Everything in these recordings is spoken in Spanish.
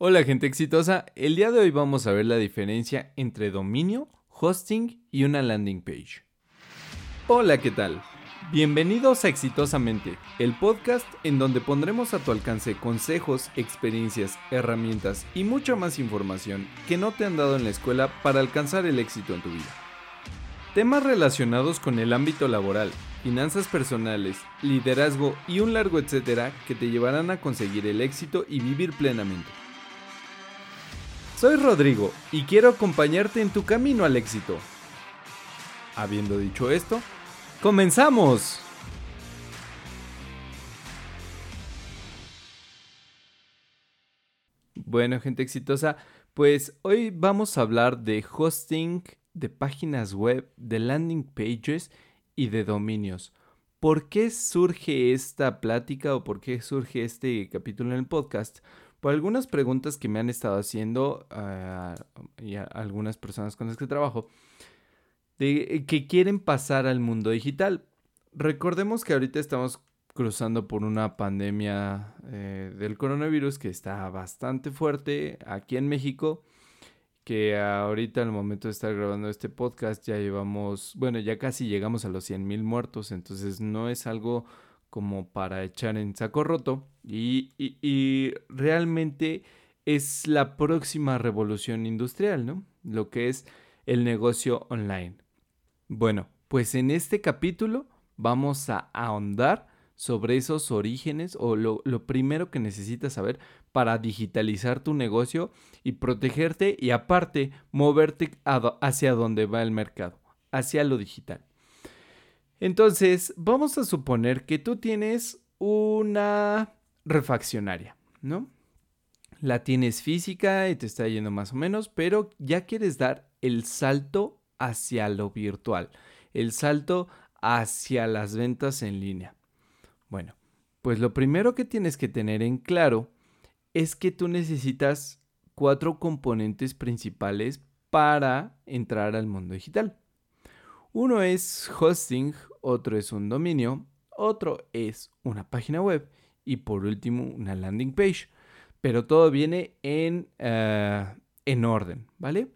Hola gente exitosa, el día de hoy vamos a ver la diferencia entre dominio, hosting y una landing page. Hola, ¿qué tal? Bienvenidos a Exitosamente, el podcast en donde pondremos a tu alcance consejos, experiencias, herramientas y mucha más información que no te han dado en la escuela para alcanzar el éxito en tu vida. Temas relacionados con el ámbito laboral, finanzas personales, liderazgo y un largo etcétera que te llevarán a conseguir el éxito y vivir plenamente. Soy Rodrigo y quiero acompañarte en tu camino al éxito. Habiendo dicho esto, ¡comenzamos! Bueno, gente exitosa, pues hoy vamos a hablar de hosting, de páginas web, de landing pages y de dominios. ¿Por qué surge esta plática o por qué surge este capítulo en el podcast? Por algunas preguntas que me han estado haciendo ah, y algunas personas con las que trabajo, de que quieren pasar al mundo digital. Recordemos que ahorita estamos cruzando por una pandemia eh, del coronavirus que está bastante fuerte aquí en México, que ahorita al momento de estar grabando este podcast ya llevamos, bueno, ya casi llegamos a los 100 mil muertos, entonces no es algo como para echar en saco roto y, realmente es la próxima revolución industrial, ¿no? Lo que es el negocio online. Bueno, pues en este capítulo vamos a ahondar sobre esos orígenes o lo, lo, primero que necesitas saber para digitalizar tu negocio y protegerte y aparte moverte hacia donde va el mercado, hacia lo digital. Entonces, vamos a suponer que tú tienes una refaccionaria, ¿no? La tienes física y te está yendo más o menos, pero ya quieres dar el salto hacia lo virtual, el salto hacia las ventas en línea. Bueno, pues lo primero que tienes que tener en claro es que tú necesitas cuatro componentes principales para entrar al mundo digital. Uno es hosting, otro es un dominio, otro es una página web y por último una landing page. Pero todo viene en, eh, en orden, ¿vale?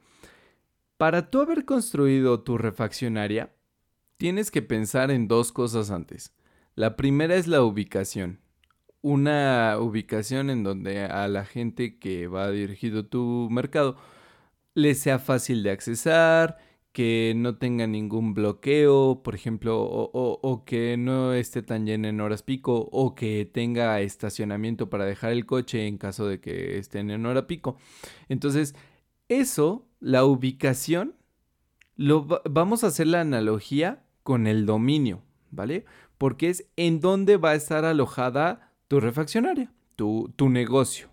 Para tú haber construido tu refaccionaria, tienes que pensar en dos cosas antes. La primera es la ubicación. Una ubicación en donde a la gente que va dirigido tu mercado le sea fácil de accesar, que no tenga ningún bloqueo, por ejemplo, o, que no esté tan lleno en horas pico, o que tenga estacionamiento para dejar el coche en caso de que estén en hora pico. Entonces, eso, la ubicación, lo vamos a hacer la analogía con el dominio, ¿vale? Porque es en dónde va a estar alojada tu refaccionaria, tu, tu negocio.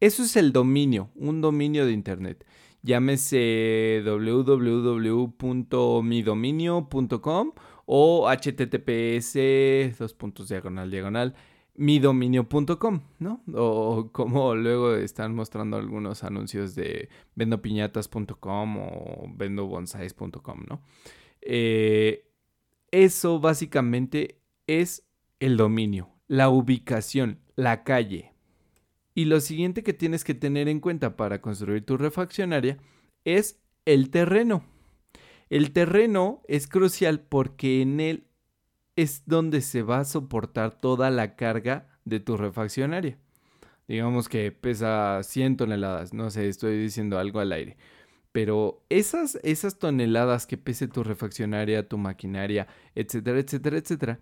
Eso es el dominio, un dominio de Internet llámese www.midominio.com o https dos puntos diagonal diagonal midominio.com, ¿no? O como luego están mostrando algunos anuncios de vendopiñatas.com o vendobonsais.com, ¿no? Eh, eso básicamente es el dominio, la ubicación, la calle, y lo siguiente que tienes que tener en cuenta para construir tu refaccionaria es el terreno. El terreno es crucial porque en él es donde se va a soportar toda la carga de tu refaccionaria. Digamos que pesa 100 toneladas, no sé, estoy diciendo algo al aire. Pero esas, esas toneladas que pese tu refaccionaria, tu maquinaria, etcétera, etcétera, etcétera,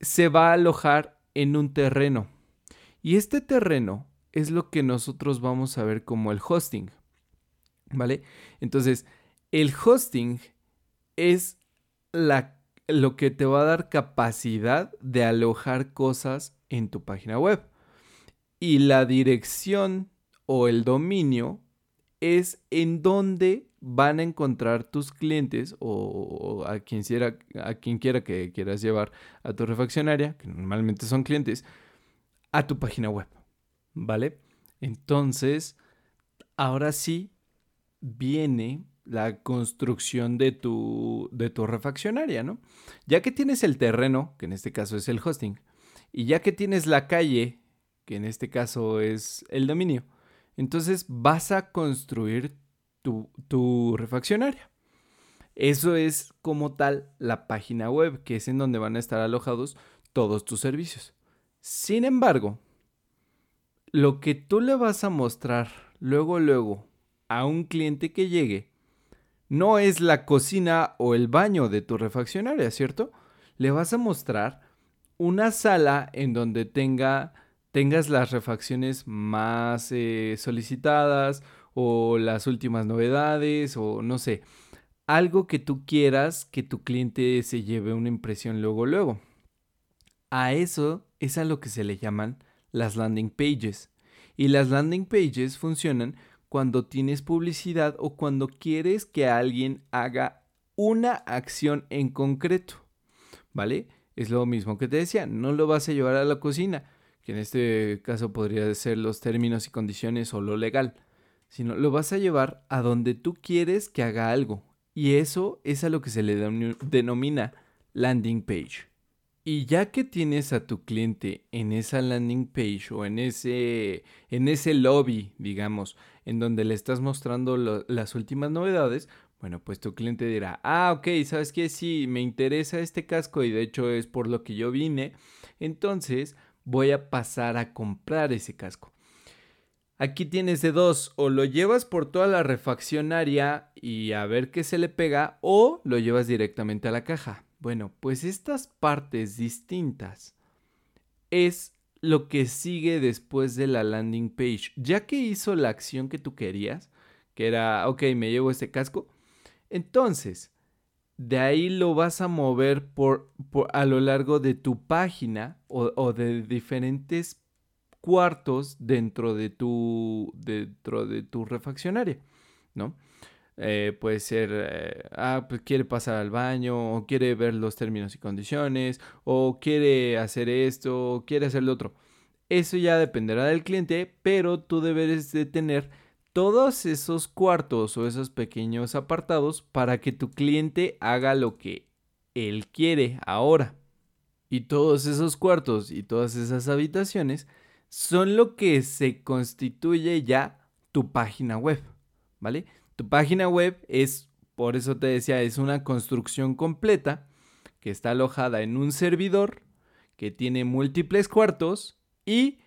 se va a alojar en un terreno. Y este terreno es lo que nosotros vamos a ver como el hosting. ¿Vale? Entonces, el hosting es la, lo que te va a dar capacidad de alojar cosas en tu página web. Y la dirección o el dominio es en donde van a encontrar tus clientes o, a, quien quiera, a quien quiera que quieras llevar a tu refaccionaria, que normalmente son clientes, a tu página web. ¿Vale? Entonces, ahora sí viene la construcción de tu, de tu refaccionaria, ¿no? Ya que tienes el terreno, que en este caso es el hosting, y ya que tienes la calle, que en este caso es el dominio, Entonces vas a construir tu, tu refaccionaria. Eso es como tal la página web, que es en donde van a estar alojados todos tus servicios. Sin embargo, lo que tú le vas a mostrar luego, luego a un cliente que llegue, no es la cocina o el baño de tu refaccionaria, ¿cierto? Le vas a mostrar una sala en donde tenga, tengas las refacciones más eh, solicitadas o las últimas novedades o no sé, algo que tú quieras que tu cliente se lleve una impresión luego, luego. A eso es a lo que se le llaman las landing pages. Y las landing pages funcionan cuando tienes publicidad o cuando quieres que alguien haga una acción en concreto. ¿Vale? Es lo mismo que te decía, no lo vas a llevar a la cocina, que en este caso podría ser los términos y condiciones o lo legal, sino lo vas a llevar a donde tú quieres que haga algo. Y eso es a lo que se le denomina landing page. Y ya que tienes a tu cliente en esa landing page o en ese, en ese lobby, digamos, en donde le estás mostrando las últimas novedades, bueno, pues tu cliente dirá, ah, ok, ¿sabes qué? Sí, me interesa este casco y de hecho es por lo que yo vine, entonces voy a pasar a comprar ese casco. Aquí tienes de dos, o lo llevas por toda la refaccionaria y a ver qué se le pega, o lo llevas directamente a la caja. Bueno, pues estas partes distintas es lo que sigue después de la landing page. Ya que hizo la acción que tú querías, que era, ok, me llevo este casco, entonces, de ahí lo vas a mover por, a lo largo de tu página o, o de diferentes cuartos dentro de tu, dentro de tu refaccionaria, ¿no? Eh, puede ser, eh, ah, pues quiere pasar al baño, o quiere ver los términos y condiciones, o quiere hacer esto, o quiere hacer lo otro. Eso ya dependerá del cliente, pero tú debes de tener todos esos cuartos o esos pequeños apartados para que tu cliente haga lo que él quiere ahora. Y todos esos cuartos y todas esas habitaciones son lo que se constituye ya tu página web, ¿vale? Tu página web es, por eso te decía, es una construcción completa que está alojada en un servidor que tiene múltiples cuartos y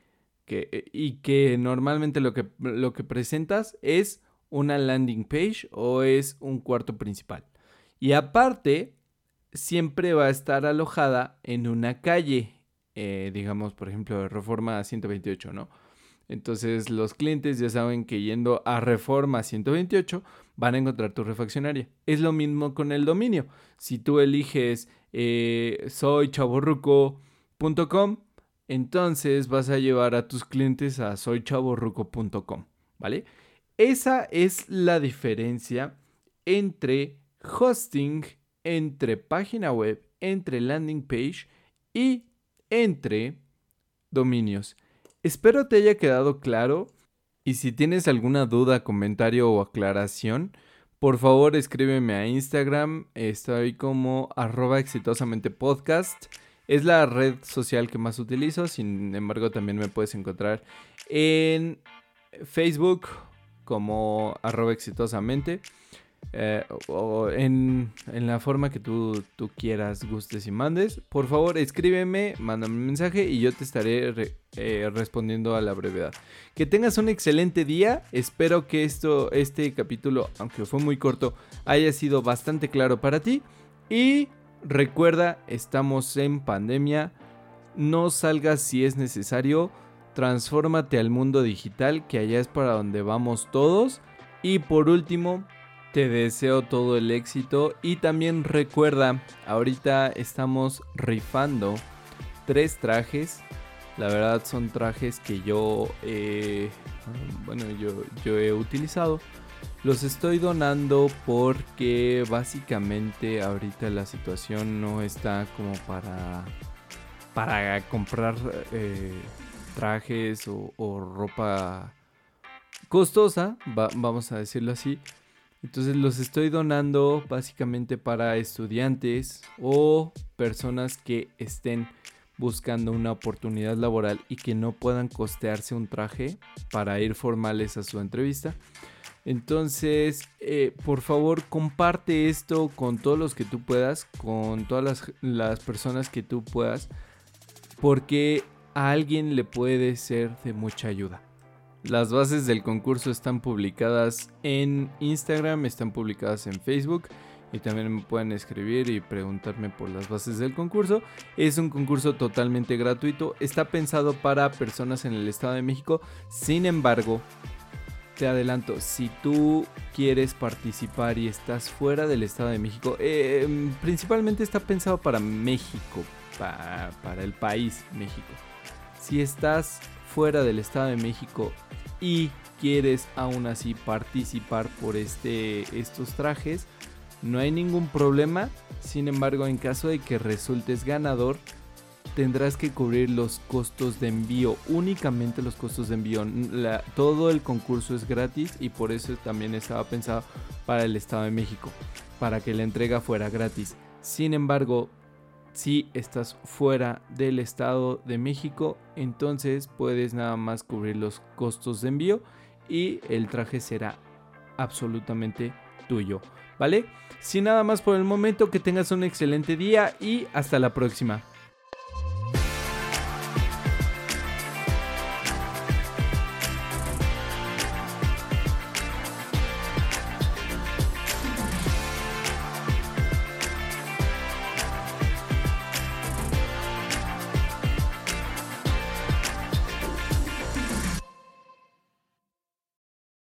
que, y que normalmente lo que, lo que presentas es una landing page o es un cuarto principal. Y aparte, siempre va a estar alojada en una calle eh, digamos, por ejemplo, Reforma 128, ¿no? Entonces los clientes ya saben que yendo a Reforma 128 van a encontrar tu refaccionaria. Es lo mismo con el dominio. Si tú eliges eh, soychaborruco.com, entonces vas a llevar a tus clientes a soychaborruco.com, ¿vale? Esa es la diferencia entre hosting, entre página web, entre landing page y entre dominios. Espero te haya quedado claro y si tienes alguna duda, comentario o aclaración, por favor escríbeme a Instagram, estoy como arroba exitosamente podcast. Es la red social que más utilizo, sin embargo también me puedes encontrar en Facebook como arroba exitosamente. Eh, en, la forma que tú, quieras, gustes y mandes. Por favor, escríbeme, mándame un mensaje y yo te estaré eh, respondiendo a la brevedad. Que tengas un excelente día. Espero que esto, este capítulo, aunque fue muy corto, haya sido bastante claro para ti. Y recuerda, estamos en pandemia. No salgas si es necesario. Transfórmate al mundo digital, que allá es para donde vamos todos. Y por último, te deseo todo el éxito y también recuerda, ahorita estamos rifando tres trajes. La verdad son trajes que yo, bueno, yo, yo he utilizado. Los estoy donando porque básicamente ahorita la situación no está como para, para comprar eh, trajes o, ropa costosa, vamos a decirlo así. Entonces los estoy donando básicamente para estudiantes o personas que estén buscando una oportunidad laboral y que no puedan costearse un traje para ir formales a su entrevista. Entonces, eh, por favor, comparte esto con todos los que tú puedas, con todas las, las, personas que tú puedas, porque a alguien le puede ser de mucha ayuda. Las bases del concurso están publicadas en Instagram, están publicadas en Facebook y también me pueden escribir y preguntarme por las bases del concurso. Es un concurso totalmente gratuito, está pensado para personas en el Estado de México, sin embargo, te adelanto, si tú quieres participar y estás fuera del Estado de México, eh, principalmente está pensado para México, para el país México. Si estás fuera del Estado de México y quieres aún así participar por este, estos trajes, no hay ningún problema. Sin embargo, en caso de que resultes ganador, tendrás que cubrir los costos de envío, únicamente los costos de envío. todo el concurso es gratis y por eso también estaba pensado para el Estado de México, para que la entrega fuera gratis. Sin embargo, si estás fuera del Estado de México, entonces puedes nada más cubrir los costos de envío y el traje será absolutamente tuyo. ¿Vale? Sin nada más por el momento, que tengas un excelente día y hasta la próxima.